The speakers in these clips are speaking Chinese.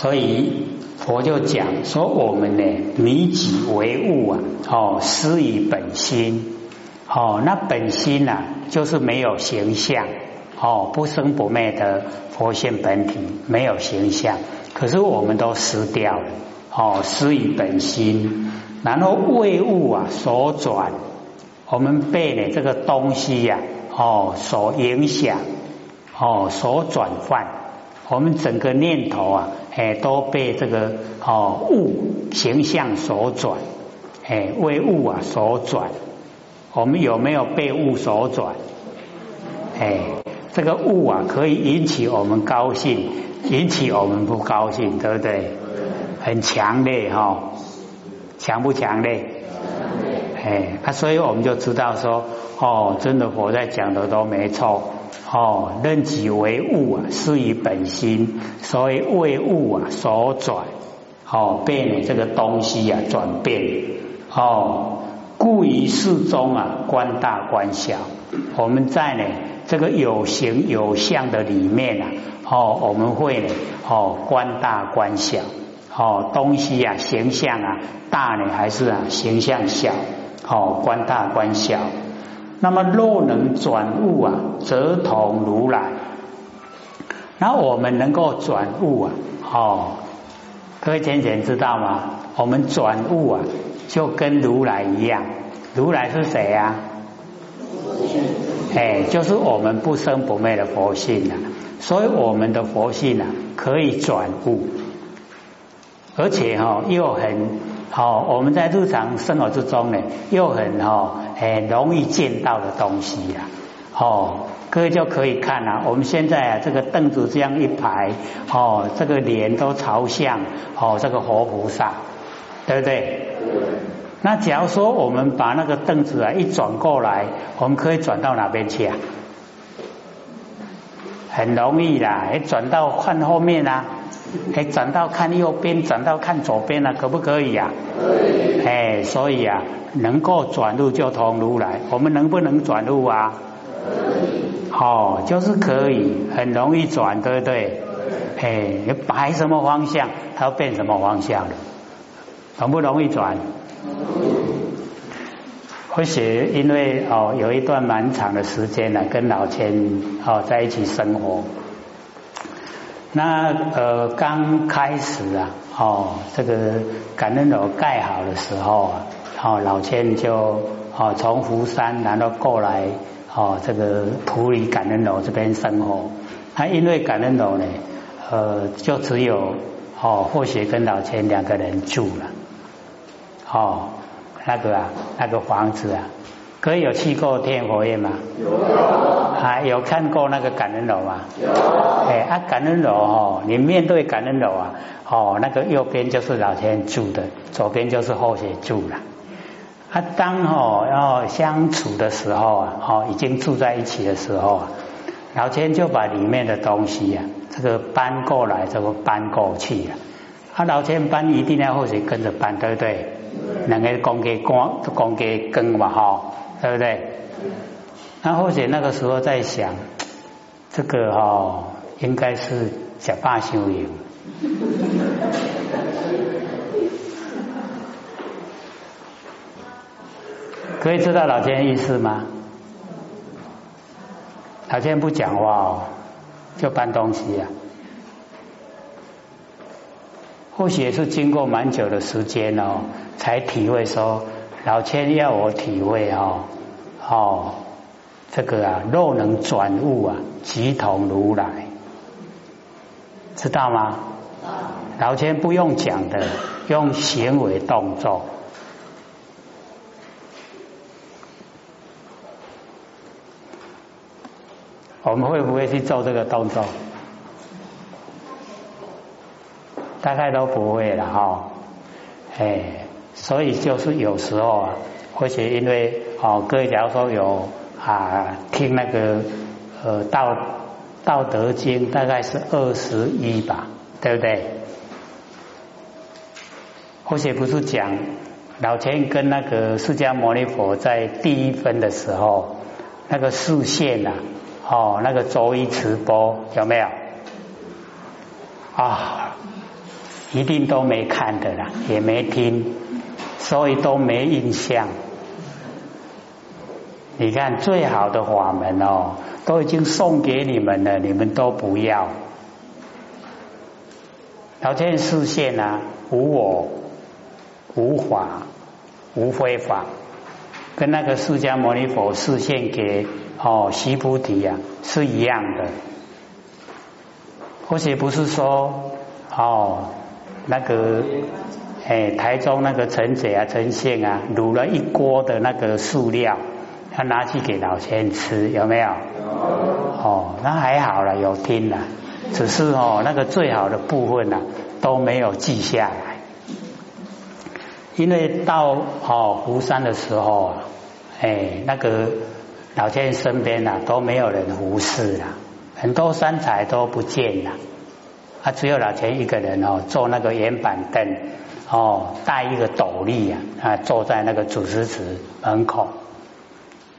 所以佛就讲说我们呢，迷己为物啊，哦，失于本心，哦，那本心呐，就是没有形象，哦，不生不灭的佛性本体，没有形象，可是我们都失掉了，哦，失于本心，然后为物啊所转，我们被呢这个东西呀，哦，所影响，哦，所转换，我们整个念头啊。哎，都被这个哦物形象所转，哎，为物啊所转。我们有没有被物所转？哎，这个物啊，可以引起我们高兴，引起我们不高兴，对不对？很强烈哈，强不强烈？哎，那所以我们就知道说，哦，真的佛在讲的都没错。哦，任己为物啊，失于本心，所以为物啊所转，哦，被你这个东西啊转变，哦，故于世中啊观大观小，我们在呢这个有形有相的里面啊，哦，我们会呢哦观大观小，哦，东西啊形象啊大呢还是啊形象小，哦，观大观小。那么若能转物啊，则同如来。然后我们能够转物啊，哦，各位浅浅知道吗？我们转物啊，就跟如来一样。如来是谁啊？哎，就是我们不生不灭的佛性啊。所以我们的佛性啊，可以转物，而且哈又很。好，我们在日常生活之中呢，又很哦，很容易见到的东西呀。哦，各位就可以看啊，我们现在啊，这个凳子这样一排，哦，这个脸都朝向哦，这个活菩萨，对不对？那假如说我们把那个凳子啊一转过来，我们可以转到哪边去啊？很容易啦，转到看后面啊。哎，转到看右边，转到看左边了，可不可以呀？可以。哎，所以啊，能够转入就通如来。我们能不能转入啊？可以。哦，就是可以，很容易转，对不对？哎，你摆什么方向，它要变什么方向了？容不容易转？或许因为哦，有一段蛮长的时间呢，跟老千哦在一起生活。那呃，刚开始啊，哦，这个感恩楼盖好的时候啊，哦，老千就哦从福山然后过来哦，这个普里感恩楼这边生活。那因为感恩楼呢，呃，就只有哦，或许跟老千两个人住了，哦，那个啊，那个房子啊。可以有去过天佛院吗？有啊，有看过那个感恩楼吗？有。哎，啊，感恩楼哦，你面对感恩楼啊，哦，那个右边就是老天住的，左边就是后学住了。啊，当哦要相处的时候啊，哦，已经住在一起的时候啊，老天就把里面的东西啊，这个搬过来，这个搬过去啊。啊，老天搬一定要后学跟着搬，对不对？两个公给光，公给根嘛，哈。对不对？那或者那个时候在想，这个哦应该是假霸修行。可以知道老天意思吗？老天不讲话哦，就搬东西呀。或许也是经过蛮久的时间哦，才体会说。老千要我体会哦，哦，这个啊，若能转物啊，即同如来，知道吗？老千不用讲的，用行为动作。我们会不会去做这个动作？大概都不会了哈，哎。所以就是有时候啊，或许因为哦，各位假如说有啊听那个呃道道德经，大概是二十一吧，对不对？或许不是讲老钱跟那个释迦牟尼佛在第一分的时候，那个视线呐，哦，那个周一直播有没有？啊，一定都没看的啦，也没听，所以都没印象。你看最好的法门哦，都已经送给你们了，你们都不要。老天视线啊，无我、无法、无非法，跟那个释迦牟尼佛示现给哦西菩提呀是一样的。或许不是说哦那个哎台中那个陈姐啊陈县啊卤了一锅的那个塑料，他拿去给老千吃，有没有？哦，那还好了，有听了。只是哦，那个最好的部分呢都没有记下来，因为到哦湖山的时候啊，哎那个老天身边啊都没有人服侍了，很多山财都不见了，啊只有老钱一个人哦坐那个圆板凳哦带一个斗笠啊啊坐在那个主持池门口，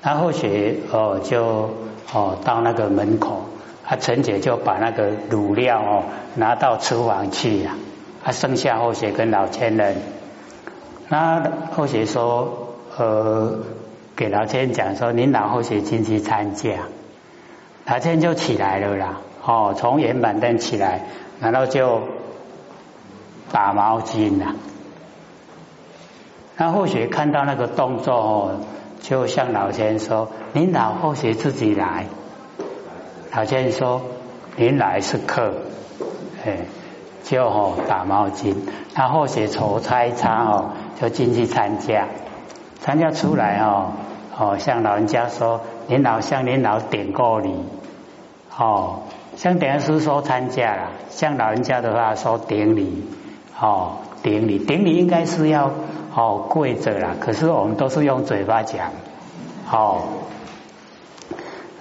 然后学哦就哦到那个门口。啊，陈姐就把那个卤料哦拿到厨房去呀。啊，剩下后学跟老千人，那后学说呃，给老千讲说，您老后学进去参加，老千就起来了啦。哦，从圆板凳起来，然后就打毛巾呐。那或许看到那个动作哦，就向老先生说：“您老或许自己来。”老先生说：“您来是客，哎，就哦打毛巾，他后写筹差差哦，就进去参加，参加出来哦哦，向老人家说，您老向您老点过礼，哦，像点师说参加了，像老人家的话说顶礼，哦顶礼顶礼应该是要哦跪着啦，可是我们都是用嘴巴讲，哦。”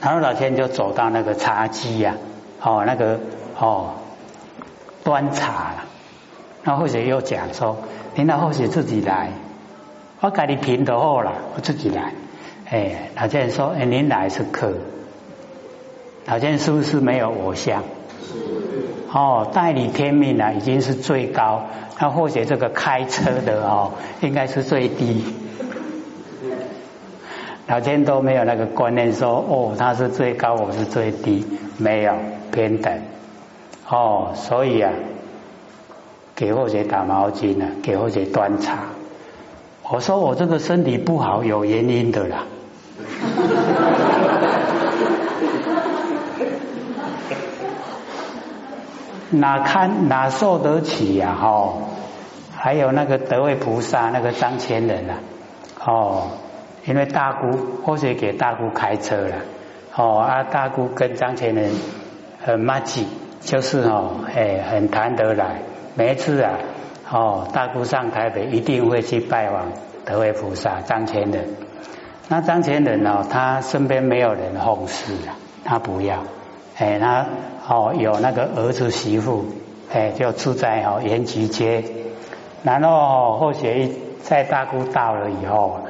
然后老天就走到那个茶几呀，哦，那个哦，端茶了。那或者又讲说，您那或许自己来，我给你平的好了，我自己来。哎，老天说，哎，您来是客。老天是不是没有偶像？哦，代理天命啊，已经是最高。那或许这个开车的哦，应该是最低。老天都没有那个观念，说哦，他是最高，我是最低，没有平等哦，所以啊，给或者打毛巾啊，给或者端茶。我说我这个身体不好，有原因的啦。哪看哪受得起呀？哦，还有那个德位菩萨，那个张千人啊，哦。因为大姑或许给大姑开车了，哦啊，大姑跟张千人很默契，就是哦，哎，很谈得来。每一次啊，哦，大姑上台北一定会去拜访德位菩萨张千人。那张千人哦，他身边没有人奉侍啊，他不要，哎，他哦有那个儿子媳妇，哎，就住在哦延吉街。然后或许在大姑到了以后，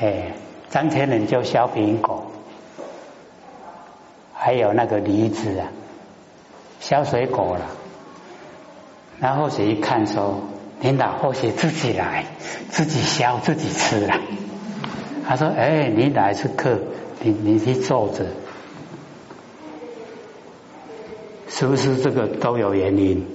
哎。张天人就削苹果，还有那个梨子啊，削水果了。然后谁一看说：“领导或许自己来，自己削自己吃了。”他说：“哎，你来是客，你你去坐着，是不是这个都有原因？”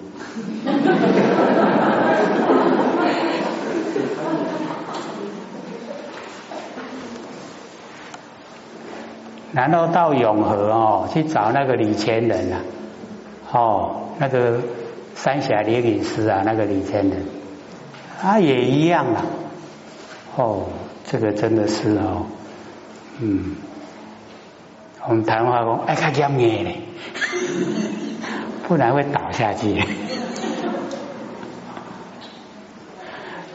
然后到永和哦，去找那个李千人啊，哦，那个三峡灵隐师啊，那个李千人，他也一样啊，哦，这个真的是哦，嗯，我们台湾话讲，哎，看严严嘞，不然会倒下去。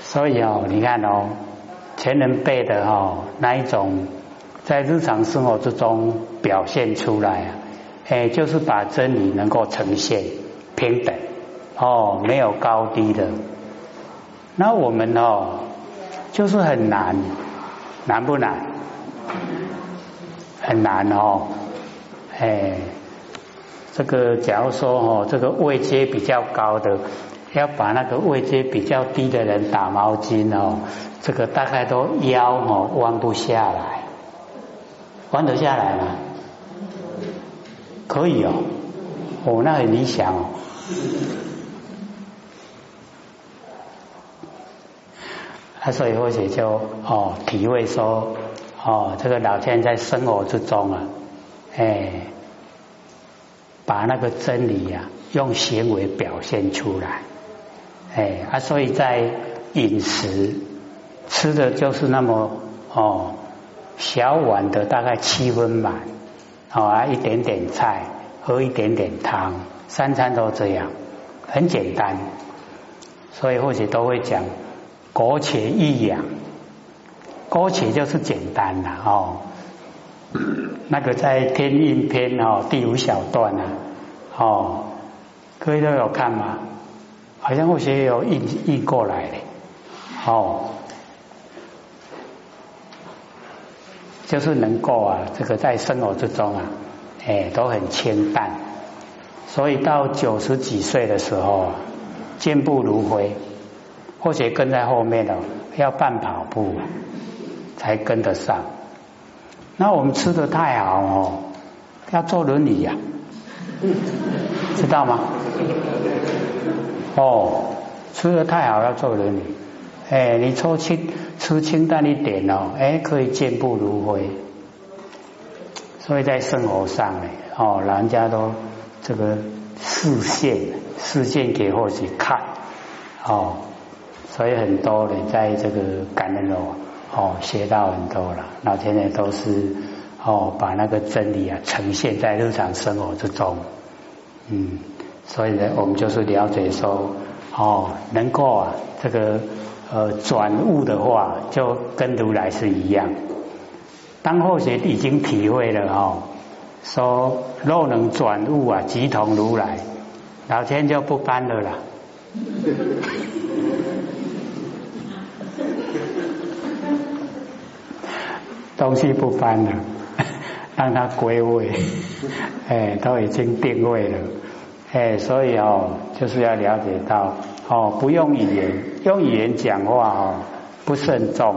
所以哦，你看哦，前人背的哦，那一种。在日常生活之中表现出来啊，哎，就是把真理能够呈现平等哦，没有高低的。那我们哦，就是很难，难不难？很难哦，哎，这个假如说哦，这个位阶比较高的要把那个位阶比较低的人打毛巾哦，这个大概都腰哦弯不下来，弯得下来吗？可以哦，哦，那很理想哦。啊，所以或许就哦体会说哦，这个老天在生活之中啊，哎，把那个真理呀用行为表现出来。哎啊，所以在饮食吃的就是那么哦小碗的，大概七分满，啊一点点菜，喝一点点汤，三餐都这样，很简单。所以或许都会讲苟且易养，苟且就是简单了哦。那个在天运篇哦第五小段啊，哦，各位都有看吗？好像或许有译译过来的，哦，就是能够啊，这个在生活之中啊，哎，都很清淡，所以到九十几岁的时候啊，健步如飞，或许跟在后面哦，要半跑步才跟得上。那我们吃的太好哦，要坐轮椅呀，知道吗？哦，吃的太好要做人理，哎，你抽清吃清淡一点哦，哎，可以健步如飞。所以在生活上呢，哦，人家都这个视线视线给或许看，哦，所以很多人在这个感恩哦，哦，学到很多了。老天爷都是哦，把那个真理啊呈现在日常生活之中，嗯。所以呢，我们就是了解说，哦，能够啊，这个呃转悟的话，就跟如来是一样。当后学已经体会了哦，说若能转悟啊，即同如来，老天就不搬了啦。东西不搬了，让它归位，哎，都已经定位了。哎，所以哦，就是要了解到哦，不用语言，用语言讲话哦，不慎重，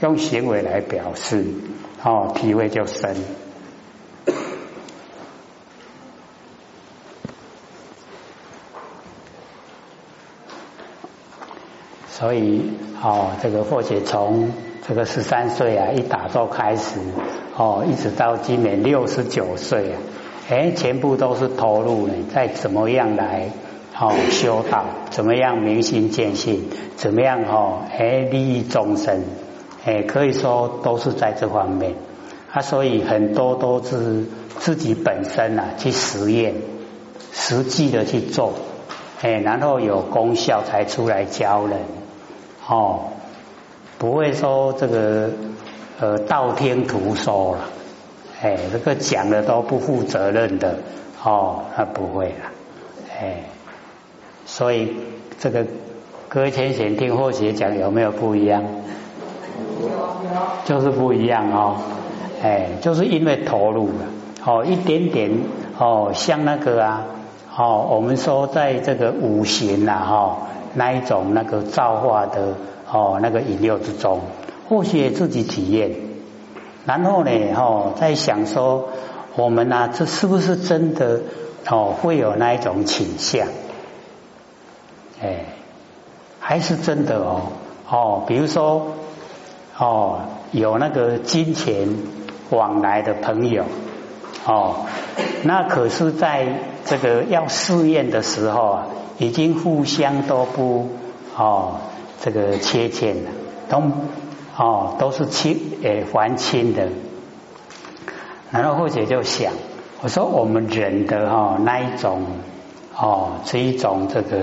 用行为来表示哦，体会就深。所以哦，这个或许从这个十三岁啊，一打坐开始哦，一直到今年六十九岁啊。哎，全部都是投入呢，在怎么样来哦修道，怎么样明心见性，怎么样哦哎利益众生，哎可以说都是在这方面啊，所以很多都是自己本身呐去实验，实际的去做，哎然后有功效才出来教人哦，不会说这个呃道听途说了。哎，这个讲的都不负责任的哦，那不会了，哎，所以这个搁浅显听或许讲有没有不一样？有有，就是不一样哦，哎，就是因为投入了哦，一点点哦，像那个啊，哦，我们说在这个五行呐哈，那一种那个造化的哦那个引诱之中，或许自己体验。然后呢，哦，在想说，我们呢，这是不是真的哦，会有那一种倾向？哎，还是真的哦，哦，比如说，哦，有那个金钱往来的朋友，哦，那可是在这个要试验的时候啊，已经互相都不哦，这个切欠了，都。哦，都是亲诶还亲的，然后或者就想，我说我们人的哈那一种哦，是一种这个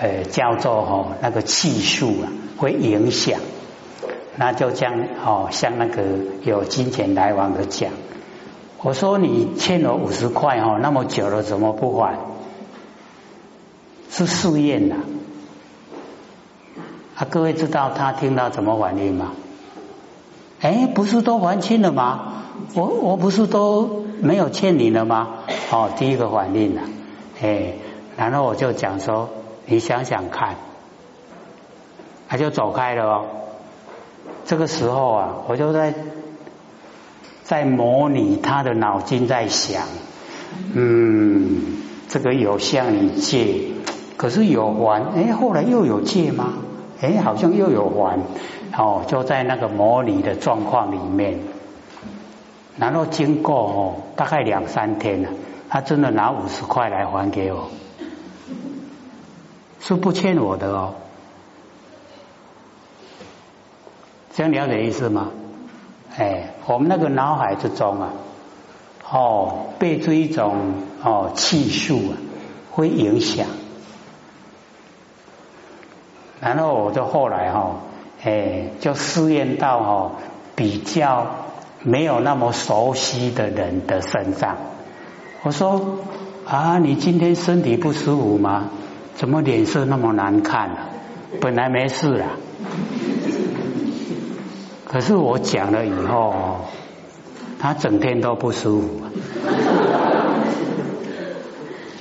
呃叫做哈那个气数啊，会影响，那就将哦像那个有金钱来往的讲，我说你欠了五十块哈，那么久了怎么不还？是试验呐。啊，各位知道他听到怎么反应吗？哎，不是都还清了吗？我我不是都没有欠你了吗？哦，第一个反应了，哎，然后我就讲说，你想想看，他就走开了哦。这个时候啊，我就在在模拟他的脑筋在想，嗯，这个有向你借，可是有还，哎，后来又有借吗？哎，好像又有还，哦，就在那个模拟的状况里面，然后经过哦，大概两三天了，他真的拿五十块来还给我，是不欠我的哦。这样了解意思吗？哎，我们那个脑海之中啊，哦，被这一种哦气数啊，会影响。然后我就后来哈，哎，就试验到哈比较没有那么熟悉的人的身上。我说啊，你今天身体不舒服吗？怎么脸色那么难看呢？本来没事啊。可是我讲了以后，他整天都不舒服，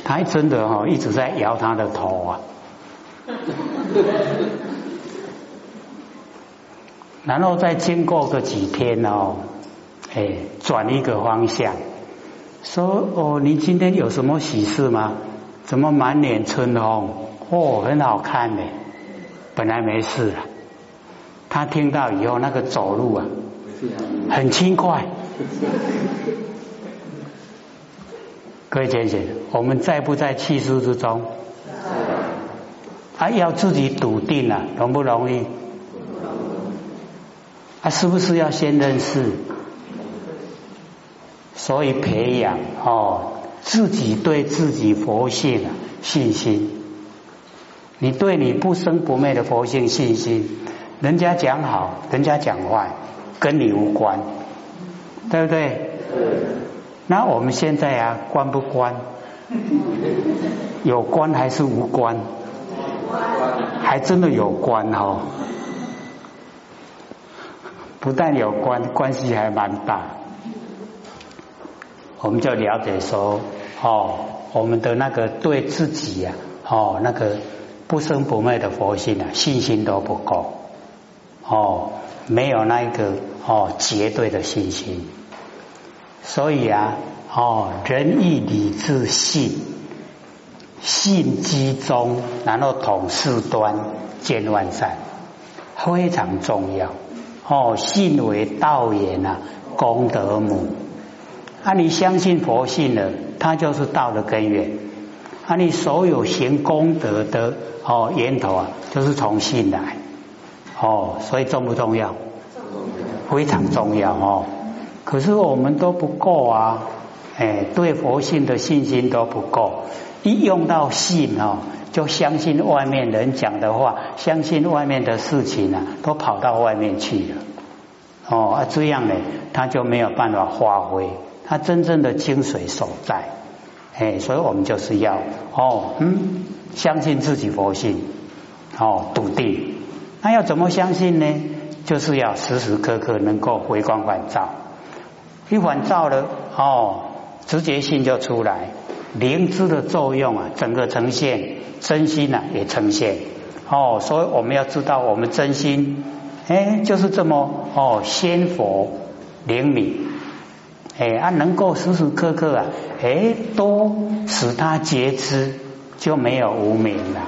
他还真的哈一直在摇他的头啊，然后再经过个几天哦，哎，转一个方向，说哦，你今天有什么喜事吗？怎么满脸春红？哦，很好看呢，本来没事啊。他听到以后，那个走路啊，很轻快。各位姐姐，我们在不在气势之中？还要自己笃定啊，容不容易？啊，是不是要先认识？所以培养哦，自己对自己佛性啊信心。你对你不生不灭的佛性信心。人家讲好，人家讲坏，跟你无关，对不对？那我们现在啊，关不关？有关还是无关？还真的有关哈！不但有关，关系还蛮大。我们就了解说，哦，我们的那个对自己呀，哦，那个不生不灭的佛性啊，信心都不够。哦，没有那一个哦绝对的信心，所以啊，哦仁义礼智信，信机中，然后统事端，见万善，非常重要。哦，信为道源啊，功德母。啊，你相信佛性了，它就是道的根源。啊，你所有行功德的哦源头啊，就是从信来。哦，所以重不重要？非常重要哦。可是我们都不够啊，哎，对佛性的信心都不够。一用到信哦，就相信外面人讲的话，相信外面的事情啊，都跑到外面去了。哦，啊，这样呢，他就没有办法发挥他真正的精髓所在。哎，所以我们就是要哦，嗯，相信自己佛性，哦，笃定。那要怎么相信呢？就是要时时刻刻能够回光返照，一返照了哦，直觉性就出来，灵知的作用啊，整个呈现，真心呢也呈现哦。所以我们要知道，我们真心哎，就是这么哦，仙佛灵敏哎，啊，能够时时刻刻啊，哎，都使他觉知，就没有无名了，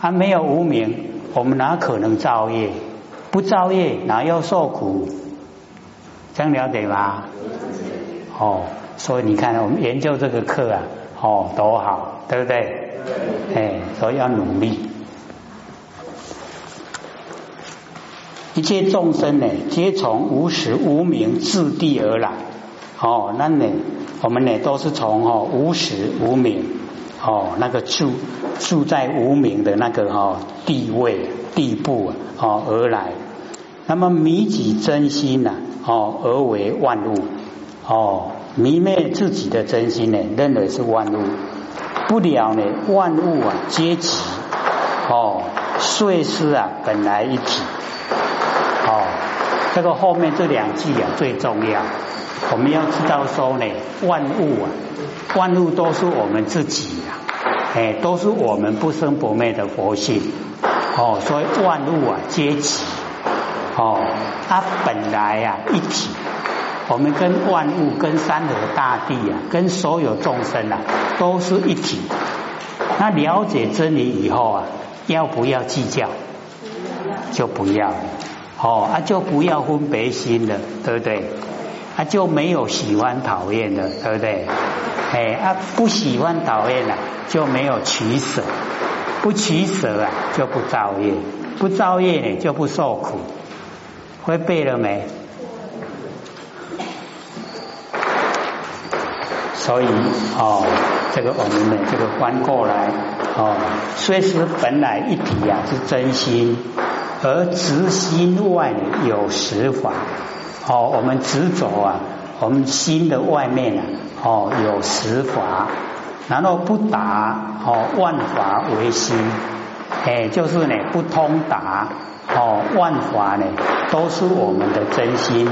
啊，没有无名。我们哪可能造业？不造业，哪要受苦？这样了解吗？哦，所以你看，我们研究这个课啊，哦，多好，对不对？哎，所以要努力。一切众生呢，皆从无始无明自地而来。哦，那呢，我们呢，都是从哦无始无明。哦，那个住住在无名的那个哦地位地步哦而来，那么迷己真心呐哦而为万物哦迷昧自己的真心呢认为是万物不了呢万物啊皆集哦碎尸啊本来一体哦这个后面这两句啊最重要，我们要知道说呢万物啊万物都是我们自己啊。哎，都是我们不生不灭的佛性。哦，所以万物啊皆起。哦，它本来啊一体。我们跟万物、跟山河大地啊，跟所有众生啊，都是一体。那了解真理以后啊，要不要计较？就不要。哦，啊，就不要分别心了，对不对？啊，就没有喜欢讨厌的，对不对？哎，啊，不喜欢讨厌了，就没有取舍，不取舍啊，就不造业，不造业呢，就不受苦。会背了没？所以哦，这个我们呢，这个翻过来哦，虽是本来一体啊，是真心，而执心外有实法哦，我们执着啊，我们心的外面啊，哦有实法，然后不达哦万法为心，哎，就是呢不通达哦万法呢都是我们的真心，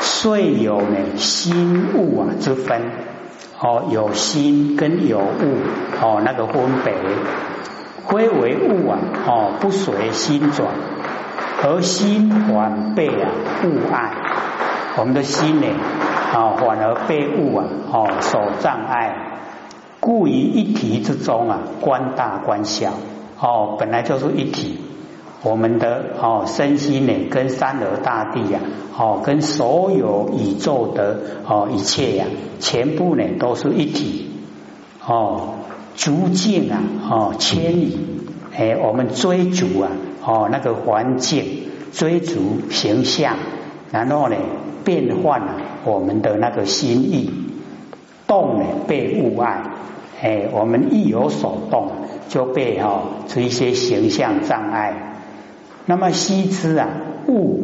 遂有呢心物啊之分。哦，有心跟有物哦，那个分别归为物啊，哦，不随心转，而心反被啊物碍，我们的心呢，啊，反而被物啊，哦，所障碍，故于一体之中啊，观大观小，哦，本来就是一体。我们的哦身心呢，跟三河大地呀，哦，跟所有宇宙的哦一切呀，全部呢都是一体哦，逐渐啊哦千里哎，我们追逐啊哦那个环境，追逐形象，然后呢变换了我们的那个心意，动呢被物爱哎，我们一有所动就被哈这一些形象障碍。那么悉知啊，物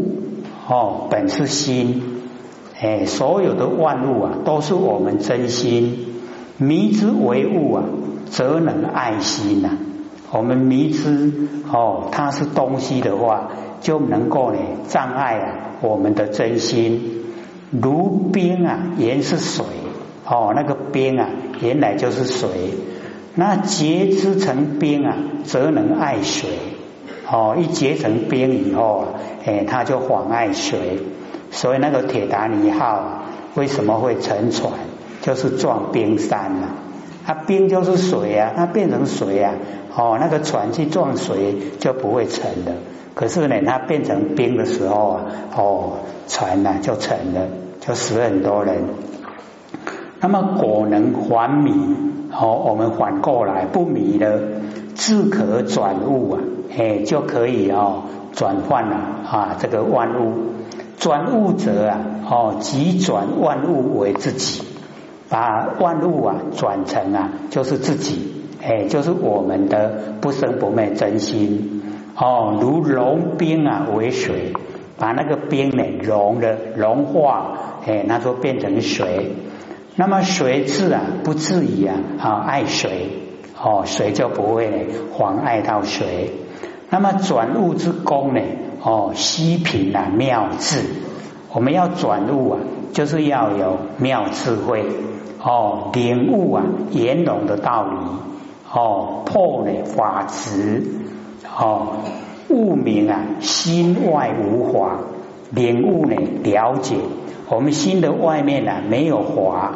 哦本是心，哎，所有的万物啊都是我们真心。迷之为物啊，则能爱心呐。我们迷之哦，它是东西的话，就能够呢障碍啊我们的真心。如冰啊，原是水哦，那个冰啊原来就是水。那结之成冰啊，则能爱水。哦，一结成冰以后啊，哎，它就妨碍水，所以那个铁达尼号为什么会沉船，就是撞冰山了。它冰就是水啊，它变成水啊，哦，那个船去撞水就不会沉的。可是呢，它变成冰的时候啊，哦，船呢就沉了，就死很多人。那么果能还迷，哦，我们反过来不迷了，自可转物啊。哎，就可以哦，转换了啊，这个万物转物者啊，哦，即转万物为自己，把万物啊转成啊，就是自己，哎，就是我们的不生不灭真心哦，如融冰啊为水，把那个冰呢融了融化，哎，那就变成水，那么水质啊不至于啊啊爱水哦，水就不会妨碍到水。那么转物之功呢？哦，息品啊，妙智。我们要转物啊，就是要有妙智慧哦，领悟啊，圆融的道理哦，破呢法执哦，悟明啊，心外无法，领悟呢，了解我们心的外面呢，没有华，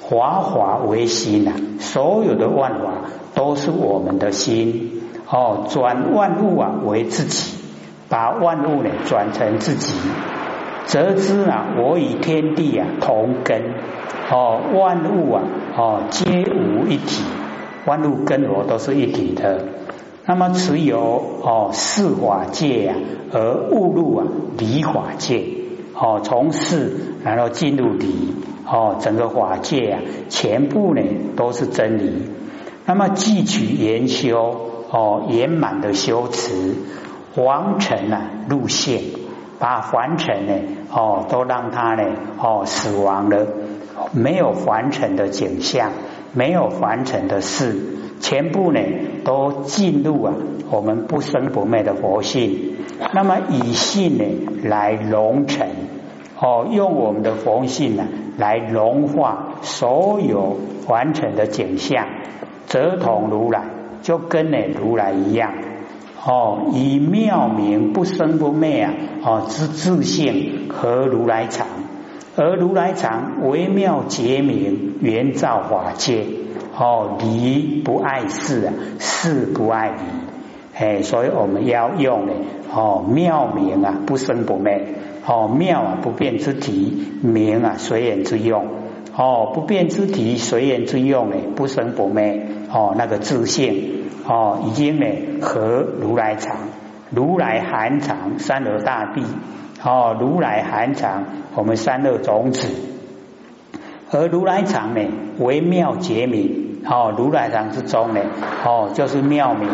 华华为心啊，所有的万法都是我们的心。哦，转万物啊为自己，把万物呢转成自己，则知啊我与天地啊同根。哦，万物啊哦皆无一体，万物跟我都是一体的。那么持有哦四法界啊，而误入啊离法界。哦，从事然后进入离。哦，整个法界啊，全部呢都是真理。那么汲取研修。哦，圆满的修持，凡尘啊入现，把凡尘呢，哦，都让他呢，哦，死亡了，没有凡尘的景象，没有凡尘的事，全部呢都进入啊，我们不生不灭的佛性。那么以性呢来融尘，哦，用我们的佛性呢来融化所有凡尘的景象。则同如来，就跟呢如来一样。哦，以妙明不生不灭啊！哦，之自性和如来常，而如来常微妙结明，圆照法界。哦，离不碍事啊，事不碍离。哎，所以我们要用呢。哦，妙明啊，不生不灭。哦，妙啊，不变之体；明啊，随缘之用。哦，不变之体，随缘之用呢，不生不灭。哦，那个自性。哦，已经呢和如来藏，如来含藏三恶大地，哦，如来含藏我们三乐种子，而如来藏呢为妙结明，哦，如来藏之中呢，哦，就是妙明，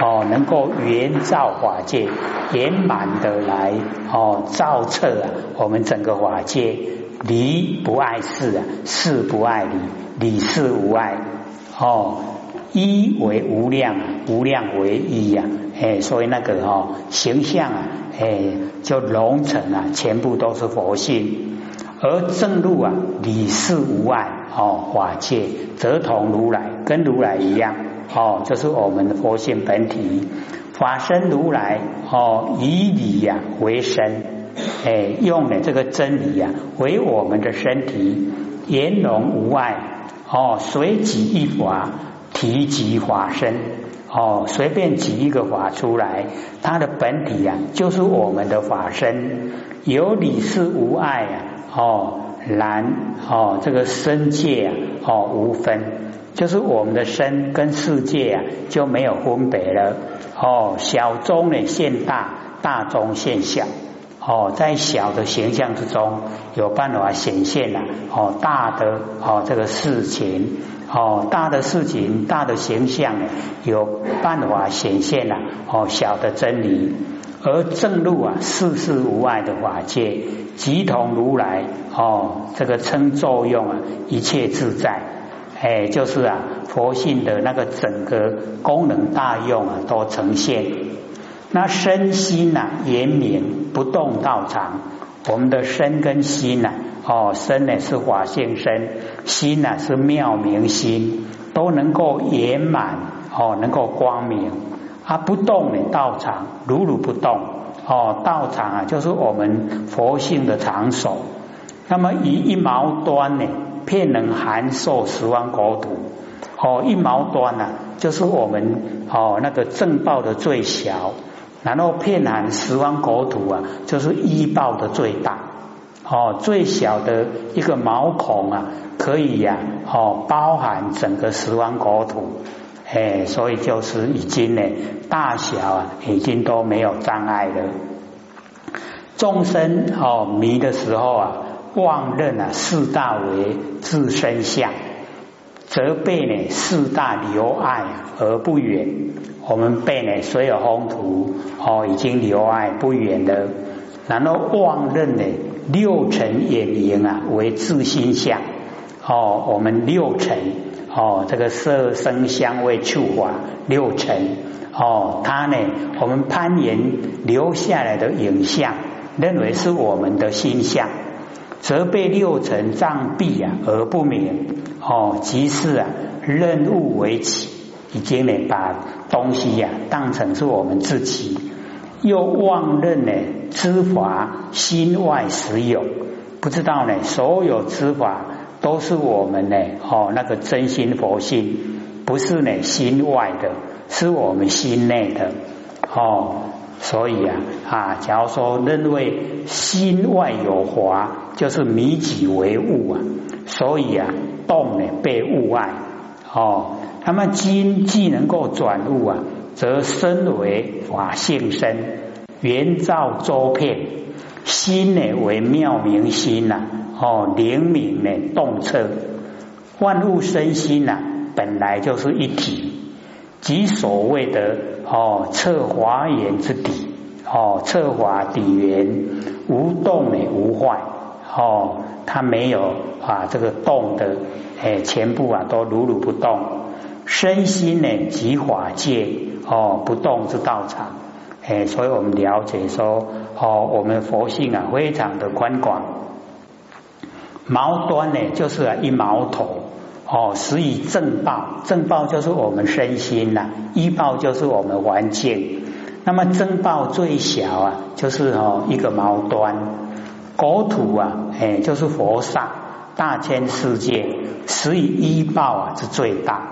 哦，能够圆照法界，圆满的来，哦，照彻啊，我们整个法界，离不碍事啊，事不碍理，理事无碍，哦。一为无量，无量为一呀，哎，所以那个哦形象啊，哎，就融成啊，全部都是佛性，而正路啊，理事无碍哦，法界则同如来，跟如来一样哦，就是我们的佛性本体，法身如来哦，以理呀为身，哎，用的这个真理呀为我们的身体，圆融无碍哦，随己一法。提及法身。哦，随便举一个法出来，它的本体啊，就是我们的法身，有理是无碍啊，哦，然哦，这个身界啊，哦，无分，就是我们的身跟世界啊，就没有分别了，哦，小中呢现大，大中现小，哦，在小的形象之中，有办法显现了，哦，大的哦这个事情。哦，大的事情、大的形象有办法显现了。哦，小的真理，而正路啊，事事无碍的法界，即同如来。哦，这个称作用啊，一切自在。哎，就是啊，佛性的那个整个功能大用啊，都呈现。那身心呐，严明不动道场，我们的身跟心呐。哦，身呢是法性身，心呢是妙明心，都能够圆满哦，能够光明。啊，不动呢，道场如如不动。哦，道场啊，就是我们佛性的场所。那么以一毛端呢，片能含受十方国土。哦，一毛端呢，就是我们哦那个正报的最小，然后片含十方国土啊，就是一报的最大。哦，最小的一个毛孔啊，可以呀，哦，包含整个十方国土，哎，所以就是已经呢，大小啊，已经都没有障碍了。众生哦迷的时候啊，妄认啊四大为自身相，则被呢四大留爱而不远。我们被呢所有风土哦已经留爱不远了，然后妄认呢。六尘眼影啊，为自心相哦。我们六尘哦，这个色声香味触法六尘哦，它呢，我们攀岩留下来的影像，认为是我们的心相，则被六尘障蔽啊，而不明哦。即是啊，任物为己，已经呢，把东西呀当成是我们自己，又妄认呢。知法心外实有，不知道呢。所有知法都是我们呢，哦，那个真心佛性，不是呢心外的，是我们心内的，哦。所以啊啊，假如说认为心外有华，就是迷己为物啊。所以啊，动呢被物爱，哦。那么今既能够转物啊，则身为法性身。圆照周遍，心呢为妙明心呐，哦灵敏呢动彻，万物身心呐本来就是一体，即所谓的哦测华严之底，哦测华底缘无动也无坏，哦它没有啊这个动的，哎全部啊都如如不动，身心呢即法界哦不动之道场。哎，所以我们了解说，哦，我们佛性啊，非常的宽广。毛端呢，就是一毛头，哦，使以正报，正报就是我们身心呐，依报就是我们环境。那么正报最小啊，就是哦一个毛端，国土啊，哎就是佛刹，大千世界，使以依报啊是最大。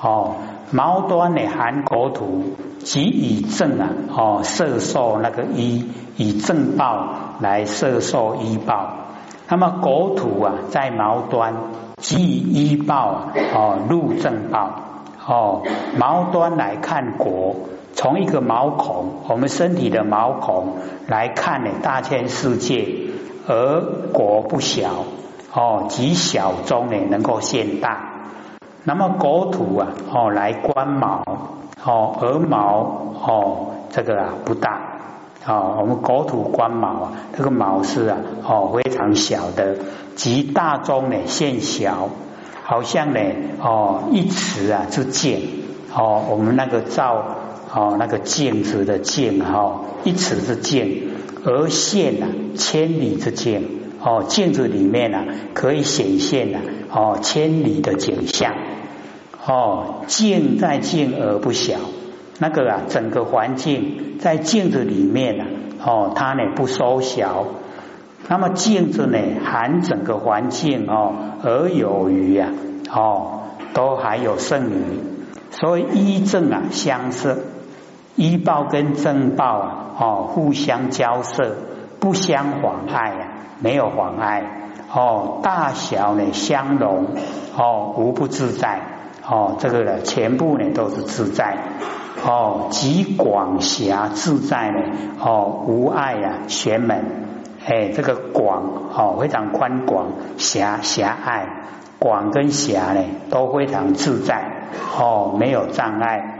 哦，毛端呢含国土，即以正啊，哦摄受那个依，以正报来摄受依报。那么国土啊在毛端。即依报哦入正报哦毛端来看国，从一个毛孔，我们身体的毛孔来看呢，大千世界，而国不小哦，极小中呢能够现大。那么国土啊哦来观毛哦，而毛哦这个啊不大。哦，我们国土观毛啊，这个毛是啊，哦非常小的，极大中呢现小，好像呢哦一尺啊之见，哦我们那个照哦那个镜子的镜哈，一尺之见，而现啊千里之见，哦镜子里面啊可以显现啊哦千里的景象，哦镜在镜而不小。那个啊，整个环境在镜子里面呢，哦，它呢不缩小。那么镜子呢，含整个环境哦，而有余呀，哦，都还有剩余。所以一正啊相摄，一报跟正报啊，哦，互相交涉，不相妨碍啊，没有妨碍。哦，大小呢相融，哦，无不自在。哦，这个呢，全部呢都是自在。哦，极广狭自在呢？哦，无碍呀，玄门。哎，这个广哦，非常宽广；狭狭隘，广跟狭呢都非常自在。哦，没有障碍。